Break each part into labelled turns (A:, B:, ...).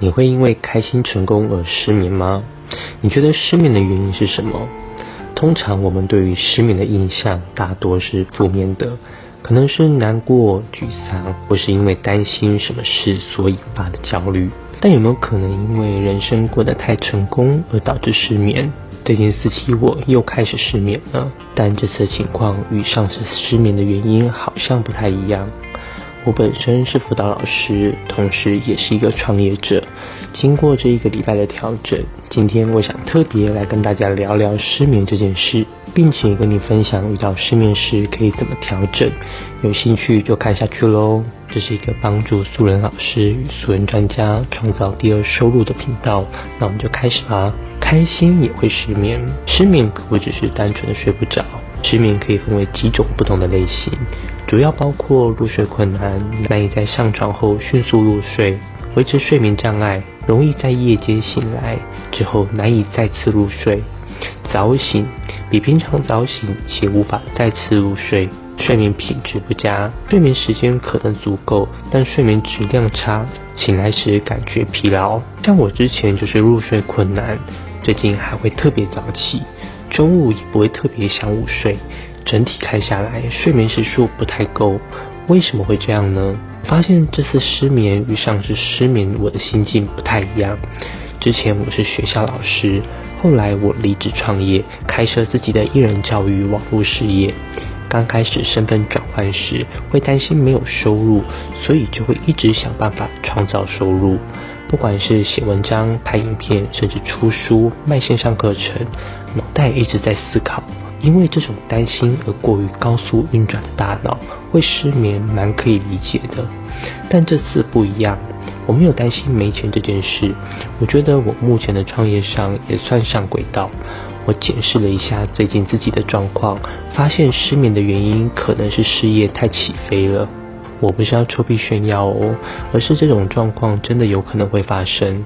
A: 你会因为开心成功而失眠吗？你觉得失眠的原因是什么？通常我们对于失眠的印象大多是负面的，可能是难过、沮丧，或是因为担心什么事所引发的焦虑。但有没有可能因为人生过得太成功而导致失眠？最近四期我又开始失眠了，但这次情况与上次失眠的原因好像不太一样。我本身是辅导老师，同时也是一个创业者。经过这一个礼拜的调整，今天我想特别来跟大家聊聊失眠这件事，并且跟你分享遇到失眠时可以怎么调整。有兴趣就看下去喽。这是一个帮助素人老师与素人专家创造第二收入的频道。那我们就开始吧。开心也会失眠，失眠可不只是单纯的睡不着。失眠可以分为几种不同的类型，主要包括入睡困难，难以在上床后迅速入睡，维持睡眠障碍，容易在夜间醒来之后难以再次入睡，早醒比平常早醒且无法再次入睡，睡眠品质不佳，睡眠时间可能足够，但睡眠质量差，醒来时感觉疲劳。像我之前就是入睡困难，最近还会特别早起。中午也不会特别想午睡，整体看下来睡眠时数不太够，为什么会这样呢？发现这次失眠与上次失眠我的心境不太一样。之前我是学校老师，后来我离职创业，开设自己的艺人教育网络事业。刚开始身份转换时，会担心没有收入，所以就会一直想办法创造收入。不管是写文章、拍影片，甚至出书、卖线上课程，袋一直在思考。因为这种担心而过于高速运转的大脑会失眠，蛮可以理解的。但这次不一样，我没有担心没钱这件事。我觉得我目前的创业上也算上轨道。我检视了一下最近自己的状况，发现失眠的原因可能是事业太起飞了。我不是要臭屁炫耀哦，而是这种状况真的有可能会发生，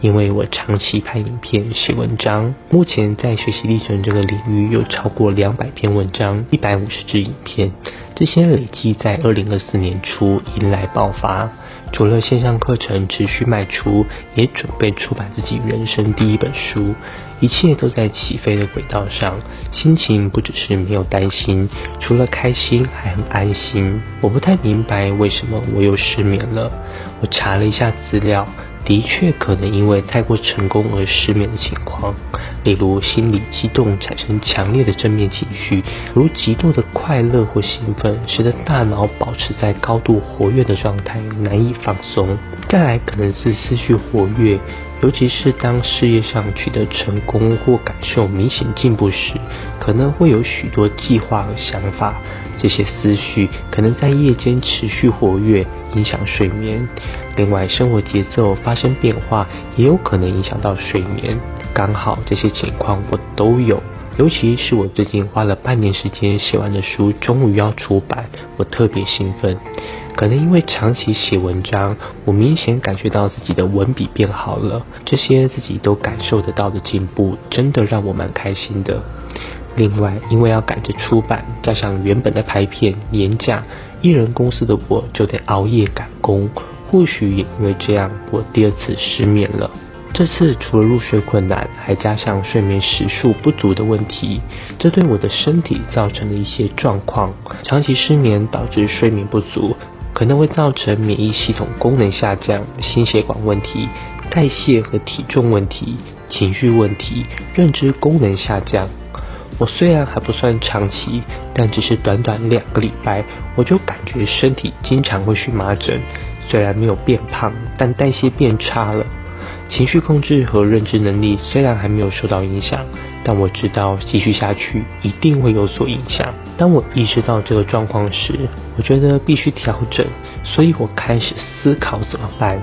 A: 因为我长期拍影片、写文章，目前在学习历程这个领域有超过两百篇文章、一百五十支影片，这些累计在二零二四年初迎来爆发。除了线上课程持续卖出，也准备出版自己人生第一本书，一切都在起飞的轨道上。心情不只是没有担心，除了开心还很安心。我不太明白为什么我又失眠了。我查了一下资料，的确可能因为太过成功而失眠的情况。例如，心理激动产生强烈的正面情绪，如极度的快乐或兴奋，使得大脑保持在高度活跃的状态，难以放松。再来，可能是思绪活跃，尤其是当事业上取得成功或感受明显进步时，可能会有许多计划和想法。这些思绪可能在夜间持续活跃，影响睡眠。另外，生活节奏发生变化，也有可能影响到睡眠。刚好这些情况我都有，尤其是我最近花了半年时间写完的书终于要出版，我特别兴奋。可能因为长期写文章，我明显感觉到自己的文笔变好了，这些自己都感受得到的进步，真的让我蛮开心的。另外，因为要赶着出版，加上原本的拍片、演讲，艺人公司的我就得熬夜赶工，或许也因为这样，我第二次失眠了。这次除了入睡困难，还加上睡眠时数不足的问题，这对我的身体造成了一些状况。长期失眠导致睡眠不足，可能会造成免疫系统功能下降、心血管问题、代谢和体重问题、情绪问题、认知功能下降。我虽然还不算长期，但只是短短两个礼拜，我就感觉身体经常会荨麻疹。虽然没有变胖，但代谢变差了。情绪控制和认知能力虽然还没有受到影响，但我知道继续下去一定会有所影响。当我意识到这个状况时，我觉得必须调整，所以我开始思考怎么办。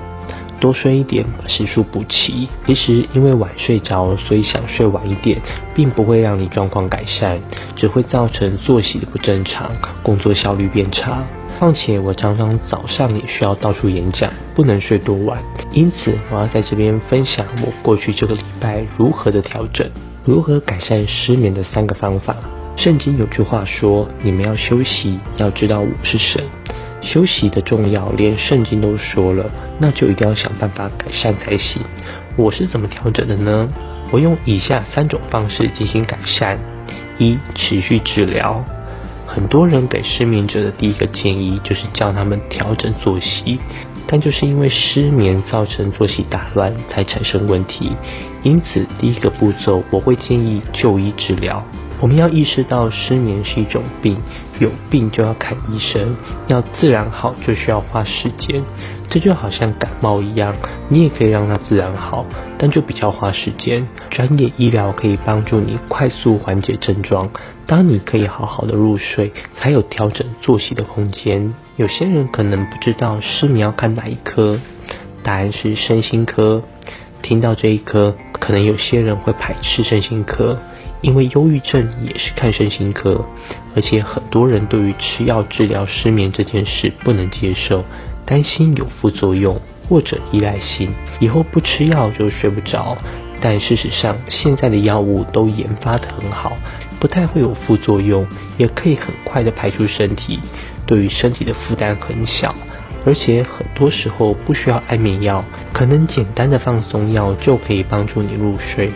A: 多睡一点，把时数补齐。其实因为晚睡着，所以想睡晚一点，并不会让你状况改善，只会造成作息的不正常，工作效率变差。况且我常常早上也需要到处演讲，不能睡多晚。因此，我要在这边分享我过去这个礼拜如何的调整，如何改善失眠的三个方法。圣经有句话说：“你们要休息，要知道我是神。”休息的重要，连圣经都说了，那就一定要想办法改善才行。我是怎么调整的呢？我用以下三种方式进行改善：一、持续治疗。很多人给失眠者的第一个建议就是叫他们调整作息，但就是因为失眠造成作息打乱才产生问题。因此，第一个步骤我会建议就医治疗。我们要意识到失眠是一种病，有病就要看医生，要自然好就需要花时间。这就好像感冒一样，你也可以让它自然好，但就比较花时间。专业医疗可以帮助你快速缓解症状。当你可以好好的入睡，才有调整作息的空间。有些人可能不知道失眠要看哪一科，答案是身心科。听到这一科，可能有些人会排斥身心科。因为忧郁症也是看身心科，而且很多人对于吃药治疗失眠这件事不能接受，担心有副作用或者依赖性，以后不吃药就睡不着。但事实上，现在的药物都研发得很好，不太会有副作用，也可以很快的排出身体，对于身体的负担很小，而且很多时候不需要安眠药，可能简单的放松药就可以帮助你入睡。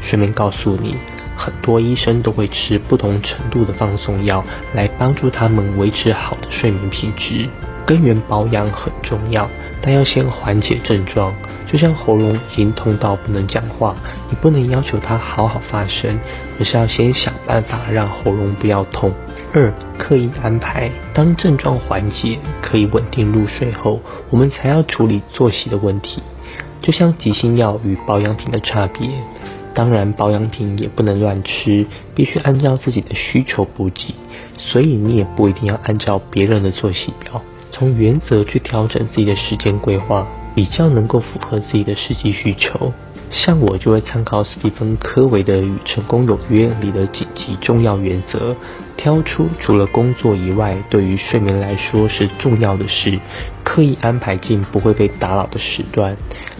A: 顺便告诉你。很多医生都会吃不同程度的放松药来帮助他们维持好的睡眠品质。根源保养很重要，但要先缓解症状。就像喉咙已经痛到不能讲话，你不能要求它好好发声，而是要先想办法让喉咙不要痛。二、刻意安排。当症状缓解，可以稳定入睡后，我们才要处理作息的问题。就像急性药与保养品的差别。当然，保养品也不能乱吃，必须按照自己的需求补给。所以你也不一定要按照别人的作息表，从原则去调整自己的时间规划，比较能够符合自己的实际需求。像我就会参考史蒂芬·科维的《与成功有约》里的紧急重要原则，挑出除了工作以外对于睡眠来说是重要的事，刻意安排进不会被打扰的时段。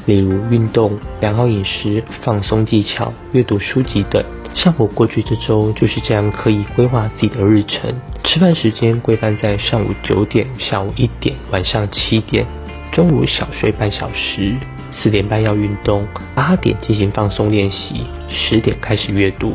A: 例如运动、良好饮食、放松技巧、阅读书籍等。像我过去这周就是这样刻意规划自己的日程：吃饭时间规范在上午九点、下午一点、晚上七点；中午小睡半小时；四点半要运动；八点进行放松练习；十点开始阅读。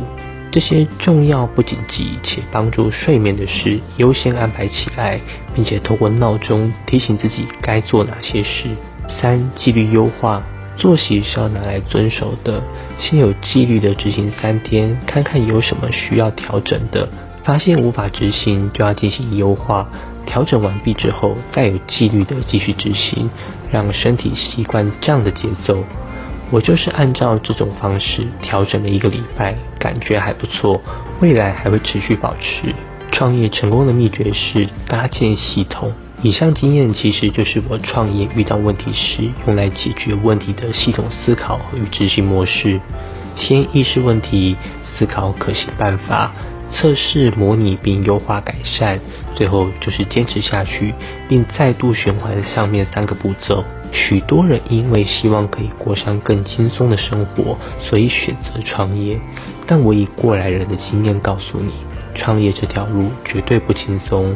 A: 这些重要不紧急且帮助睡眠的事优先安排起来，并且透过闹钟提醒自己该做哪些事。三、纪律优化，作息是要拿来遵守的。先有纪律的执行三天，看看有什么需要调整的。发现无法执行，就要进行优化。调整完毕之后，再有纪律的继续执行，让身体习惯这样的节奏。我就是按照这种方式调整了一个礼拜，感觉还不错，未来还会持续保持。创业成功的秘诀是搭建系统。以上经验其实就是我创业遇到问题时用来解决问题的系统思考与执行模式。先意识问题，思考可行办法，测试模拟并优化改善，最后就是坚持下去，并再度循环上面三个步骤。许多人因为希望可以过上更轻松的生活，所以选择创业。但我以过来人的经验告诉你，创业这条路绝对不轻松。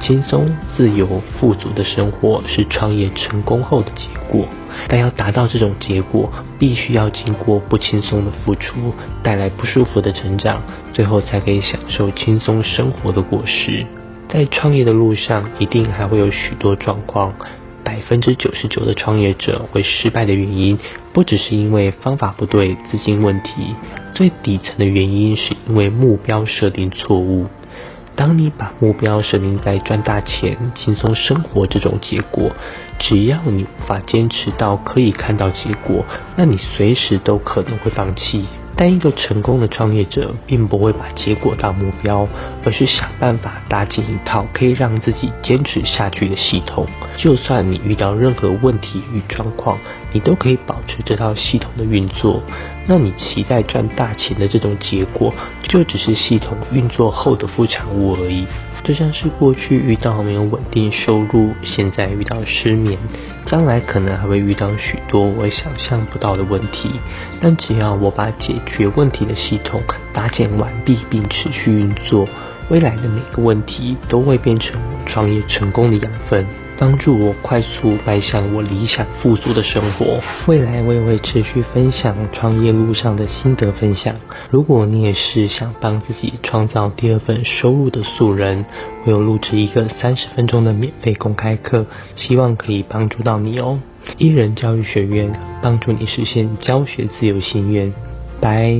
A: 轻松、自由、富足的生活是创业成功后的结果，但要达到这种结果，必须要经过不轻松的付出，带来不舒服的成长，最后才可以享受轻松生活的果实。在创业的路上，一定还会有许多状况。百分之九十九的创业者会失败的原因，不只是因为方法不对、资金问题，最底层的原因是因为目标设定错误。当你把目标设定在赚大钱、轻松生活这种结果，只要你无法坚持到可以看到结果，那你随时都可能会放弃。但一个成功的创业者并不会把结果当目标，而是想办法搭建一套可以让自己坚持下去的系统。就算你遇到任何问题与状况，你都可以保持这套系统的运作。那你期待赚大钱的这种结果，就只是系统运作后的副产物而已。就像是过去遇到没有稳定收入，现在遇到失眠，将来可能还会遇到许多我想象不到的问题。但只要我把解决问题的系统搭建完毕并持续运作，未来的每个问题都会变成我创业成功的养分，帮助我快速迈向我理想富足的生活。未来我也会持续分享创业路上的心得分享。如果你也是想帮自己创造第二份收入的素人，我有录制一个三十分钟的免费公开课，希望可以帮助到你哦。一人教育学院帮助你实现教学自由心愿，拜。